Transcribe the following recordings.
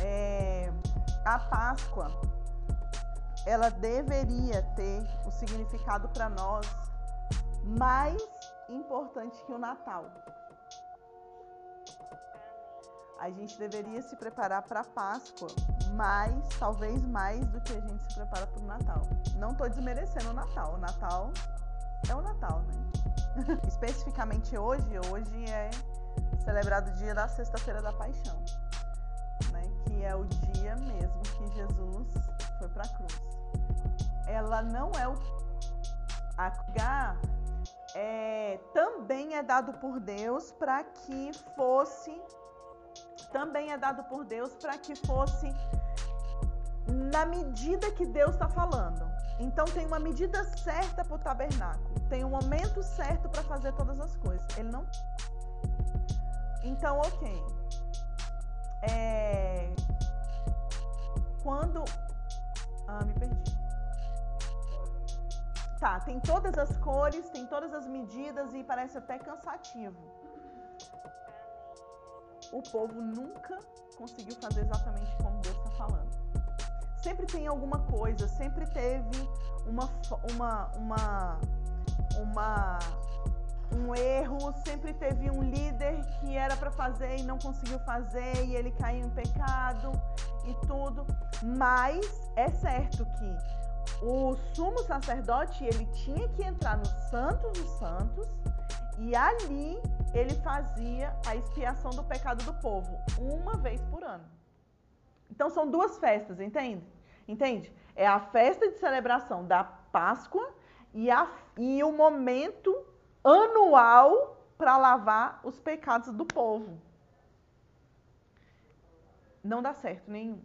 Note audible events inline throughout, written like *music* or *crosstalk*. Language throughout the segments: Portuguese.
é, a Páscoa ela deveria ter o significado para nós mais importante que o Natal. A gente deveria se preparar para a Páscoa mais, talvez mais do que a gente se prepara para o Natal. Não estou desmerecendo o Natal. O Natal é o Natal, né? *laughs* Especificamente hoje, hoje é celebrado o dia da Sexta-feira da Paixão? É o dia mesmo que Jesus foi para a cruz. Ela não é o a é, também é dado por Deus para que fosse também é dado por Deus para que fosse na medida que Deus está falando. Então tem uma medida certa para o tabernáculo, tem um momento certo para fazer todas as coisas. Ele não. Então, ok. É... Quando. Ah, me perdi. Tá, tem todas as cores, tem todas as medidas e parece até cansativo. O povo nunca conseguiu fazer exatamente como Deus está falando. Sempre tem alguma coisa, sempre teve uma, uma, uma, uma, um erro, sempre teve um líder que era para fazer e não conseguiu fazer e ele caiu em pecado e tudo. Mas é certo que o sumo sacerdote ele tinha que entrar no Santo dos Santos e ali ele fazia a expiação do pecado do povo uma vez por ano. Então são duas festas, entende? Entende? É a festa de celebração da Páscoa e, a, e o momento anual para lavar os pecados do povo. Não dá certo nenhum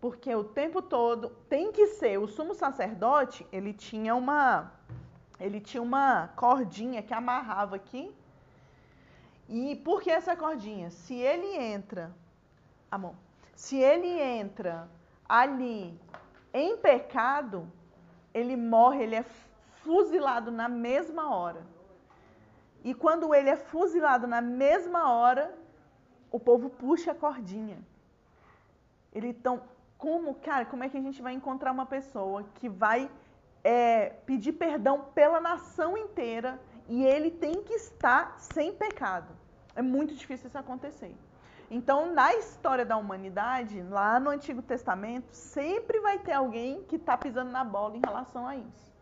porque o tempo todo tem que ser o sumo sacerdote, ele tinha uma ele tinha uma cordinha que amarrava aqui. E por que essa cordinha? Se ele entra, amor, se ele entra ali em pecado, ele morre, ele é fuzilado na mesma hora. E quando ele é fuzilado na mesma hora, o povo puxa a cordinha. Ele tão como, cara, como é que a gente vai encontrar uma pessoa que vai é, pedir perdão pela nação inteira e ele tem que estar sem pecado? É muito difícil isso acontecer. Então, na história da humanidade, lá no Antigo Testamento, sempre vai ter alguém que está pisando na bola em relação a isso.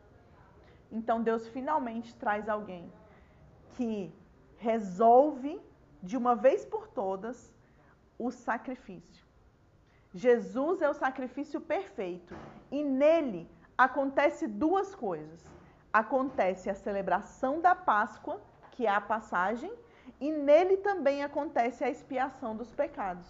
Então, Deus finalmente traz alguém que resolve de uma vez por todas o sacrifício. Jesus é o sacrifício perfeito e nele acontece duas coisas. Acontece a celebração da Páscoa, que é a passagem, e nele também acontece a expiação dos pecados.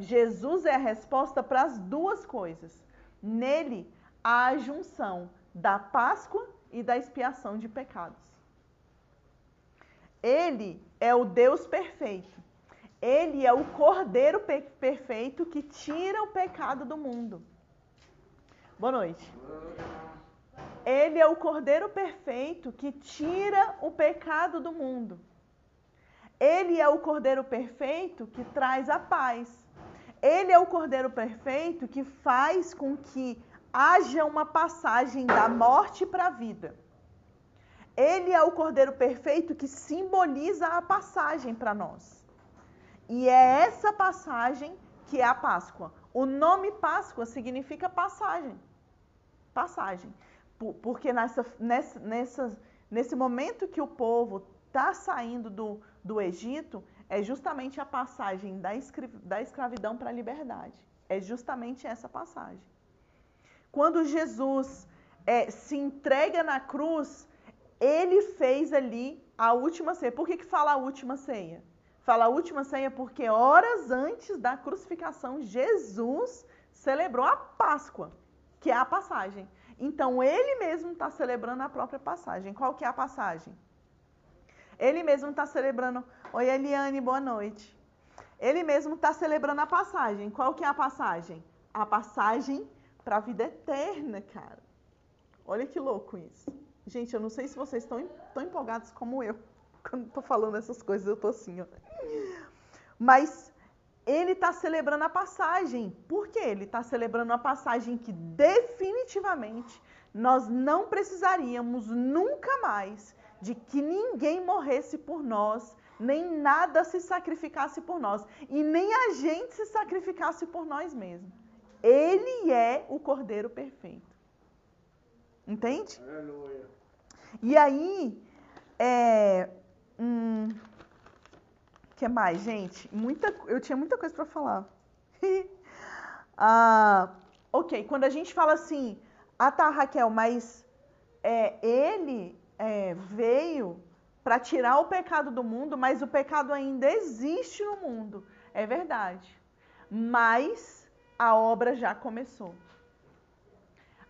Jesus é a resposta para as duas coisas. Nele há a junção da Páscoa e da expiação de pecados. Ele é o Deus perfeito ele é o cordeiro perfeito que tira o pecado do mundo. Boa noite. Ele é o cordeiro perfeito que tira o pecado do mundo. Ele é o cordeiro perfeito que traz a paz. Ele é o cordeiro perfeito que faz com que haja uma passagem da morte para a vida. Ele é o cordeiro perfeito que simboliza a passagem para nós. E é essa passagem que é a Páscoa. O nome Páscoa significa passagem. Passagem. Porque nessa, nessa, nessa, nesse momento que o povo está saindo do, do Egito, é justamente a passagem da, escravidão para a liberdade. É justamente essa passagem. Quando Jesus é, se entrega na cruz, ele fez ali a última ceia. Por que, que fala a última ceia? Fala a última ceia porque horas antes da crucificação, Jesus celebrou a Páscoa, que é a passagem. Então ele mesmo está celebrando a própria passagem. Qual que é a passagem? Ele mesmo está celebrando. Oi, Eliane, boa noite. Ele mesmo está celebrando a passagem. Qual que é a passagem? A passagem para a vida eterna, cara. Olha que louco isso. Gente, eu não sei se vocês estão tão empolgados como eu. *laughs* Quando estou falando essas coisas, eu estou assim, ó. Mas ele está celebrando a passagem. Por quê? Ele está celebrando a passagem que definitivamente nós não precisaríamos nunca mais de que ninguém morresse por nós, nem nada se sacrificasse por nós, e nem a gente se sacrificasse por nós mesmos. Ele é o Cordeiro perfeito. Entende? Aleluia. E aí, é, hum, que mais, gente? Muita, eu tinha muita coisa para falar. *laughs* ah, ok, quando a gente fala assim, ah tá, Raquel, mas é, ele é, veio para tirar o pecado do mundo, mas o pecado ainda existe no mundo. É verdade. Mas a obra já começou.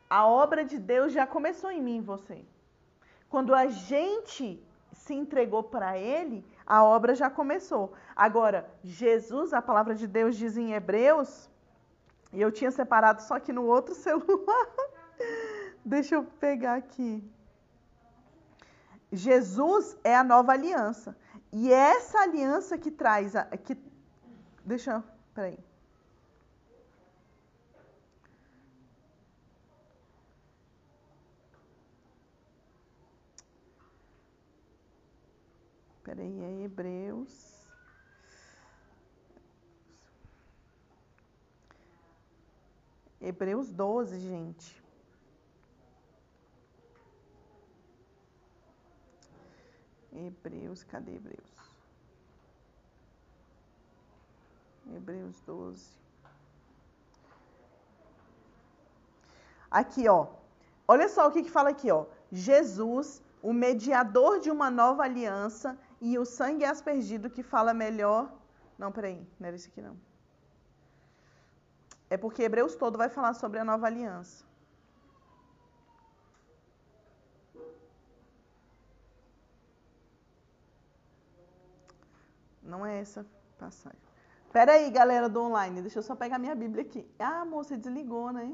A obra de Deus já começou em mim e você. Quando a gente se entregou para Ele, a obra já começou. Agora, Jesus, a palavra de Deus diz em Hebreus, e eu tinha separado só que no outro *laughs* celular. Deixa eu pegar aqui. Jesus é a nova aliança. E é essa aliança que traz a, que deixa eu, peraí. Peraí, é Hebreus. Hebreus 12, gente. Hebreus, cadê Hebreus? Hebreus 12. Aqui, ó. Olha só o que, que fala aqui, ó. Jesus, o mediador de uma nova aliança, e o sangue aspergido que fala melhor. Não, peraí, não era isso aqui não. É porque Hebreus todo vai falar sobre a nova aliança. Não é essa passagem. Pera aí, galera do online, deixa eu só pegar minha Bíblia aqui. Ah, moça, desligou, né?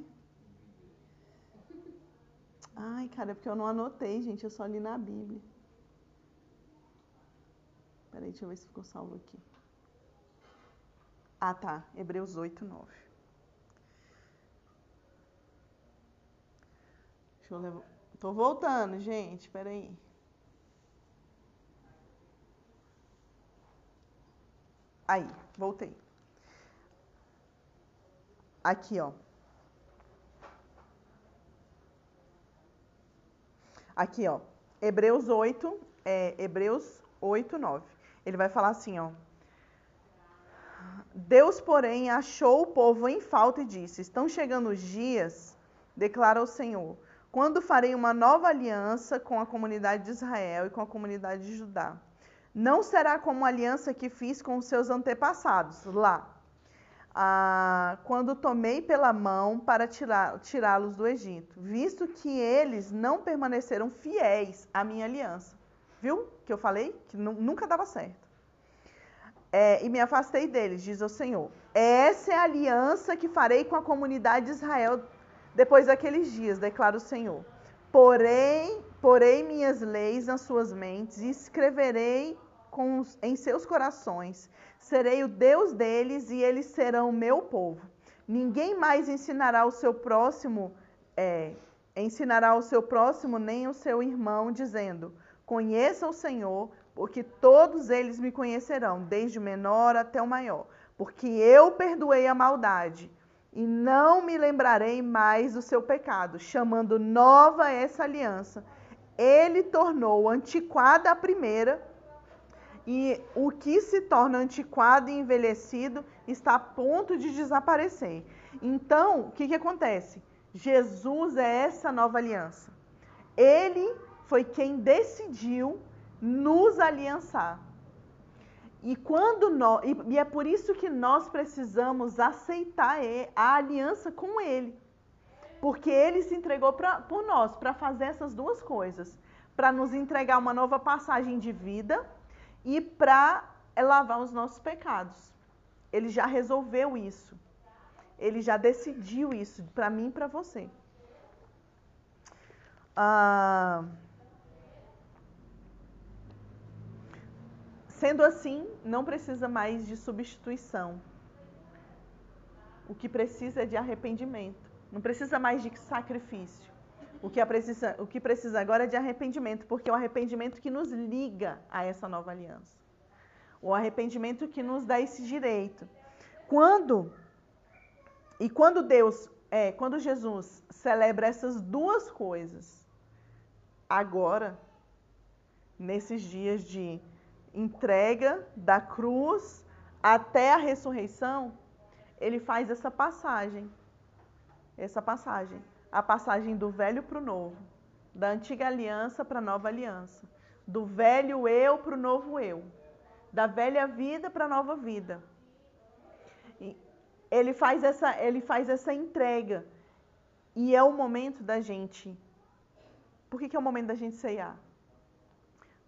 Ai, cara, é porque eu não anotei, gente, eu só li na Bíblia. Peraí, deixa eu ver se ficou salvo aqui. Ah, tá. Hebreus 8, 9. Deixa eu levar. Tô voltando, gente. Peraí. Aí, voltei. Aqui, ó. Aqui, ó. Hebreus 8, é, Hebreus 8, 9. Ele vai falar assim, ó. Deus, porém, achou o povo em falta e disse: Estão chegando os dias, declara o Senhor, quando farei uma nova aliança com a comunidade de Israel e com a comunidade de Judá não será como a aliança que fiz com os seus antepassados lá, ah, quando tomei pela mão para tirá-los do Egito, visto que eles não permaneceram fiéis à minha aliança. Viu que eu falei? Que nunca dava certo. É, e me afastei deles, diz o Senhor. Essa é a aliança que farei com a comunidade de Israel depois daqueles dias, declara o Senhor. Porém, porei minhas leis nas suas mentes e escreverei com, em seus corações. Serei o Deus deles e eles serão meu povo. Ninguém mais ensinará o seu próximo, é, ensinará o seu próximo nem o seu irmão, dizendo: Conheça o Senhor, porque todos eles me conhecerão, desde o menor até o maior. Porque eu perdoei a maldade e não me lembrarei mais do seu pecado, chamando nova essa aliança. Ele tornou antiquada a primeira, e o que se torna antiquado e envelhecido está a ponto de desaparecer. Então, o que, que acontece? Jesus é essa nova aliança. Ele foi quem decidiu nos aliançar. E quando nós, e é por isso que nós precisamos aceitar a aliança com ele. Porque ele se entregou pra, por nós para fazer essas duas coisas, para nos entregar uma nova passagem de vida e para lavar os nossos pecados. Ele já resolveu isso. Ele já decidiu isso para mim e para você. Ah, Sendo assim, não precisa mais de substituição. o que precisa é de arrependimento. Não precisa mais de sacrifício. O que, precisa, o que precisa agora é de arrependimento, porque é o arrependimento que nos liga a essa nova aliança. O arrependimento que nos dá esse direito. Quando e quando Deus, é, quando Jesus celebra essas duas coisas, agora, nesses dias de entrega da cruz até a ressurreição, ele faz essa passagem. Essa passagem a passagem do velho para o novo, da antiga aliança para a nova aliança, do velho eu para o novo eu, da velha vida para a nova vida. E ele faz essa, ele faz essa entrega. E é o momento da gente. Por que, que é o momento da gente ceiar?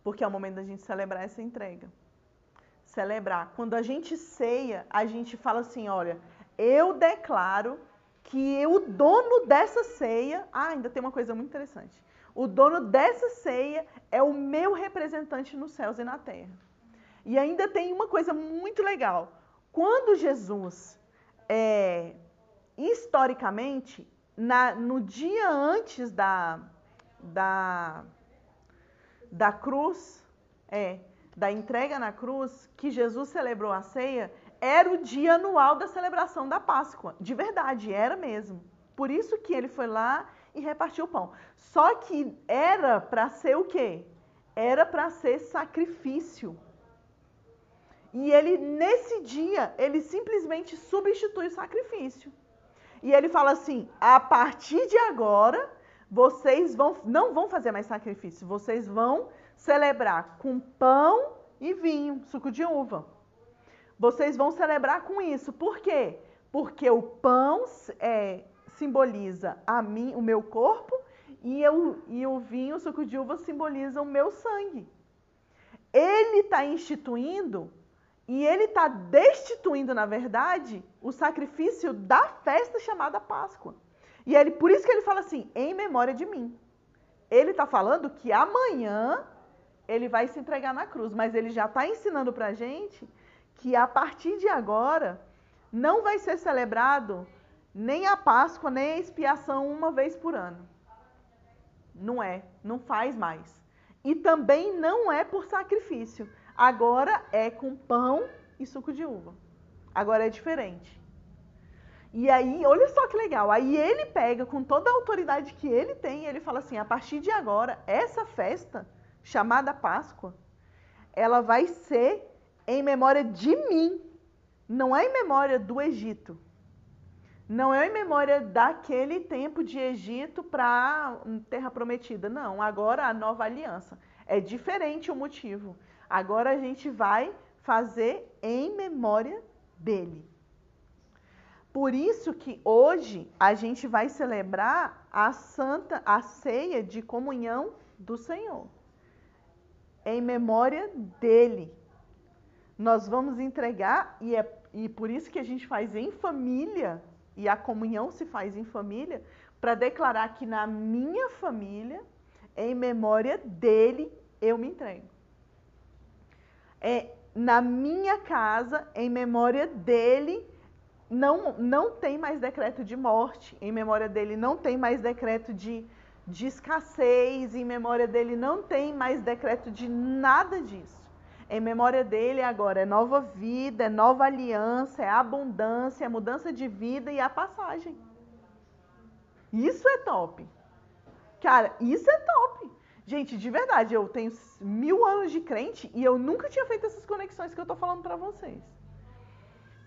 Porque é o momento da gente celebrar essa entrega. Celebrar. Quando a gente ceia, a gente fala assim: olha, eu declaro que o dono dessa ceia, ah, ainda tem uma coisa muito interessante. O dono dessa ceia é o meu representante nos céus e na terra. E ainda tem uma coisa muito legal. Quando Jesus, é, historicamente, na, no dia antes da, da, da cruz, é, da entrega na cruz, que Jesus celebrou a ceia, era o dia anual da celebração da Páscoa. De verdade, era mesmo. Por isso que ele foi lá e repartiu o pão. Só que era para ser o quê? Era para ser sacrifício. E ele, nesse dia, ele simplesmente substitui o sacrifício. E ele fala assim: a partir de agora, vocês vão, não vão fazer mais sacrifício, vocês vão celebrar com pão e vinho, suco de uva. Vocês vão celebrar com isso. Por quê? Porque o pão é, simboliza a mim, o meu corpo, e, eu, e o vinho, o suco de uva, simboliza o meu sangue. Ele está instituindo e ele está destituindo, na verdade, o sacrifício da festa chamada Páscoa. E ele, por isso que ele fala assim, em memória de mim. Ele está falando que amanhã ele vai se entregar na cruz, mas ele já está ensinando para a gente que a partir de agora não vai ser celebrado nem a Páscoa, nem a expiação uma vez por ano. Não é, não faz mais. E também não é por sacrifício. Agora é com pão e suco de uva. Agora é diferente. E aí, olha só que legal. Aí ele pega com toda a autoridade que ele tem, ele fala assim: a partir de agora, essa festa chamada Páscoa, ela vai ser em memória de mim. Não é em memória do Egito. Não é em memória daquele tempo de Egito para Terra Prometida. Não, agora a nova aliança. É diferente o motivo. Agora a gente vai fazer em memória dele. Por isso que hoje a gente vai celebrar a santa a ceia de comunhão do Senhor. Em memória dele nós vamos entregar, e, é, e por isso que a gente faz em família, e a comunhão se faz em família, para declarar que na minha família, em memória dele, eu me entrego. É, na minha casa, em memória dele, não, não tem mais decreto de morte, em memória dele não tem mais decreto de, de escassez, em memória dele não tem mais decreto de nada disso. Em memória dele agora é nova vida, é nova aliança, é abundância, é mudança de vida e a passagem. Isso é top. Cara, isso é top. Gente, de verdade, eu tenho mil anos de crente e eu nunca tinha feito essas conexões que eu tô falando para vocês.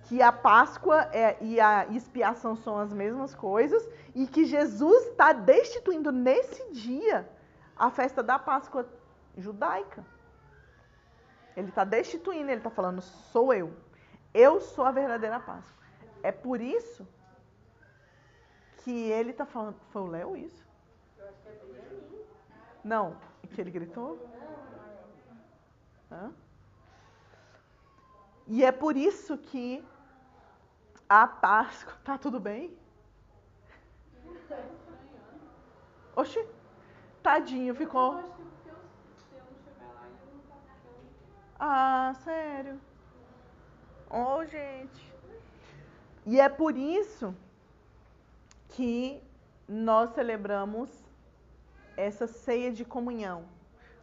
Que a Páscoa é, e a expiação são as mesmas coisas e que Jesus está destituindo nesse dia a festa da Páscoa judaica. Ele está destituindo, ele está falando, sou eu. Eu sou a verdadeira Páscoa. É por isso que ele está falando. Foi o Léo isso? Não, que ele gritou? Hã? E é por isso que a Páscoa. Tá tudo bem? Oxi, tadinho, ficou. Ah, sério? Oh, gente. E é por isso que nós celebramos essa ceia de comunhão.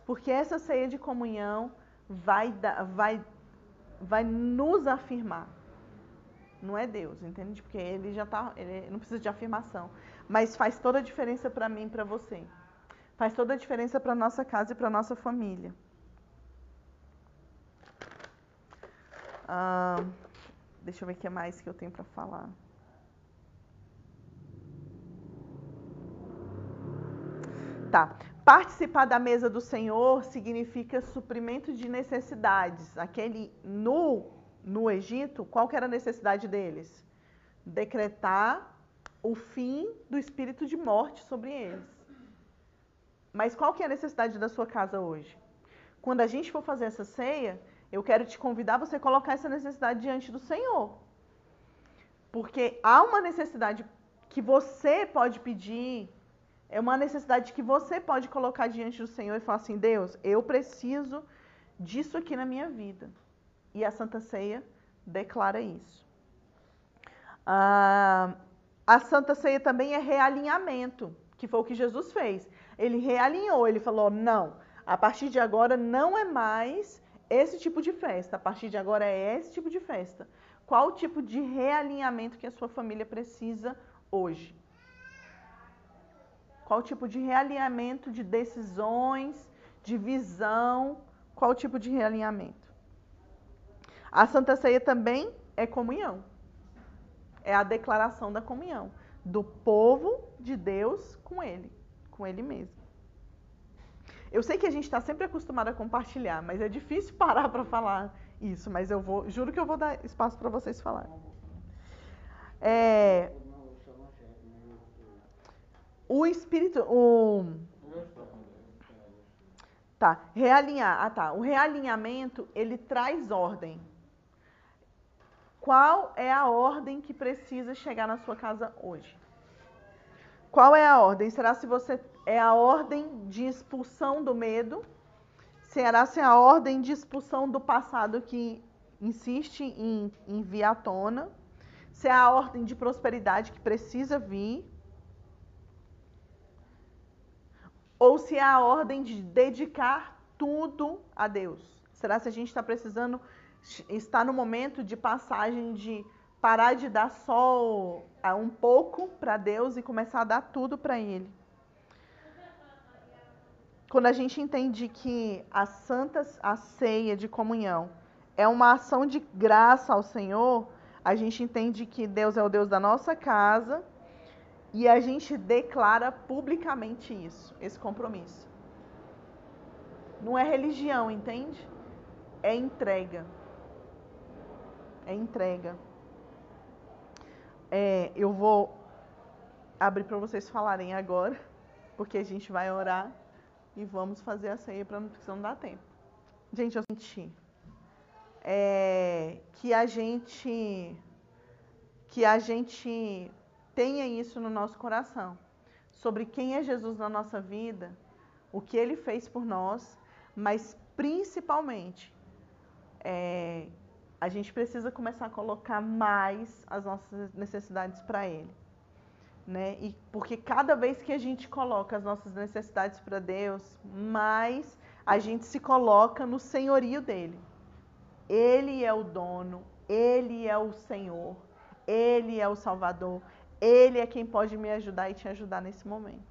Porque essa ceia de comunhão vai, vai, vai nos afirmar. Não é Deus, entende? Porque ele já tá, ele não precisa de afirmação, mas faz toda a diferença para mim para você. Faz toda a diferença para nossa casa e para nossa família. Ah, deixa eu ver o que mais que eu tenho para falar. Tá. Participar da mesa do Senhor significa suprimento de necessidades. Aquele no no Egito, qual que era a necessidade deles? Decretar o fim do espírito de morte sobre eles. Mas qual que é a necessidade da sua casa hoje? Quando a gente for fazer essa ceia, eu quero te convidar você colocar essa necessidade diante do Senhor. Porque há uma necessidade que você pode pedir, é uma necessidade que você pode colocar diante do Senhor e falar assim: Deus, eu preciso disso aqui na minha vida. E a Santa Ceia declara isso. Ah, a Santa Ceia também é realinhamento, que foi o que Jesus fez. Ele realinhou, ele falou: não, a partir de agora não é mais esse tipo de festa, a partir de agora é esse tipo de festa. Qual o tipo de realinhamento que a sua família precisa hoje? Qual o tipo de realinhamento de decisões, de visão? Qual o tipo de realinhamento? A Santa Ceia também é comunhão. É a declaração da comunhão do povo de Deus com ele, com ele mesmo. Eu sei que a gente está sempre acostumado a compartilhar, mas é difícil *laughs* parar para falar isso, mas eu vou, juro que eu vou dar espaço para vocês falarem. É, o espírito, o tá, realinhar. Ah, tá. O realinhamento ele traz ordem. Qual é a ordem que precisa chegar na sua casa hoje? Qual é a ordem? Será se você é a ordem de expulsão do medo? Será se é a ordem de expulsão do passado que insiste em, em vir à tona? Se é a ordem de prosperidade que precisa vir? Ou se é a ordem de dedicar tudo a Deus? Será se a gente está precisando está no momento de passagem de parar de dar só um pouco para Deus e começar a dar tudo para Ele. Quando a gente entende que a santa a ceia de comunhão é uma ação de graça ao Senhor, a gente entende que Deus é o Deus da nossa casa e a gente declara publicamente isso, esse compromisso. Não é religião, entende? É entrega é entrega. É, eu vou abrir para vocês falarem agora, porque a gente vai orar e vamos fazer a ceia para não dar tempo. Gente, eu senti é, que a gente que a gente tenha isso no nosso coração sobre quem é Jesus na nossa vida, o que Ele fez por nós, mas principalmente é, a gente precisa começar a colocar mais as nossas necessidades para Ele. Né? E porque cada vez que a gente coloca as nossas necessidades para Deus, mais a gente se coloca no senhorio dele. Ele é o dono, ele é o Senhor, ele é o Salvador, ele é quem pode me ajudar e te ajudar nesse momento.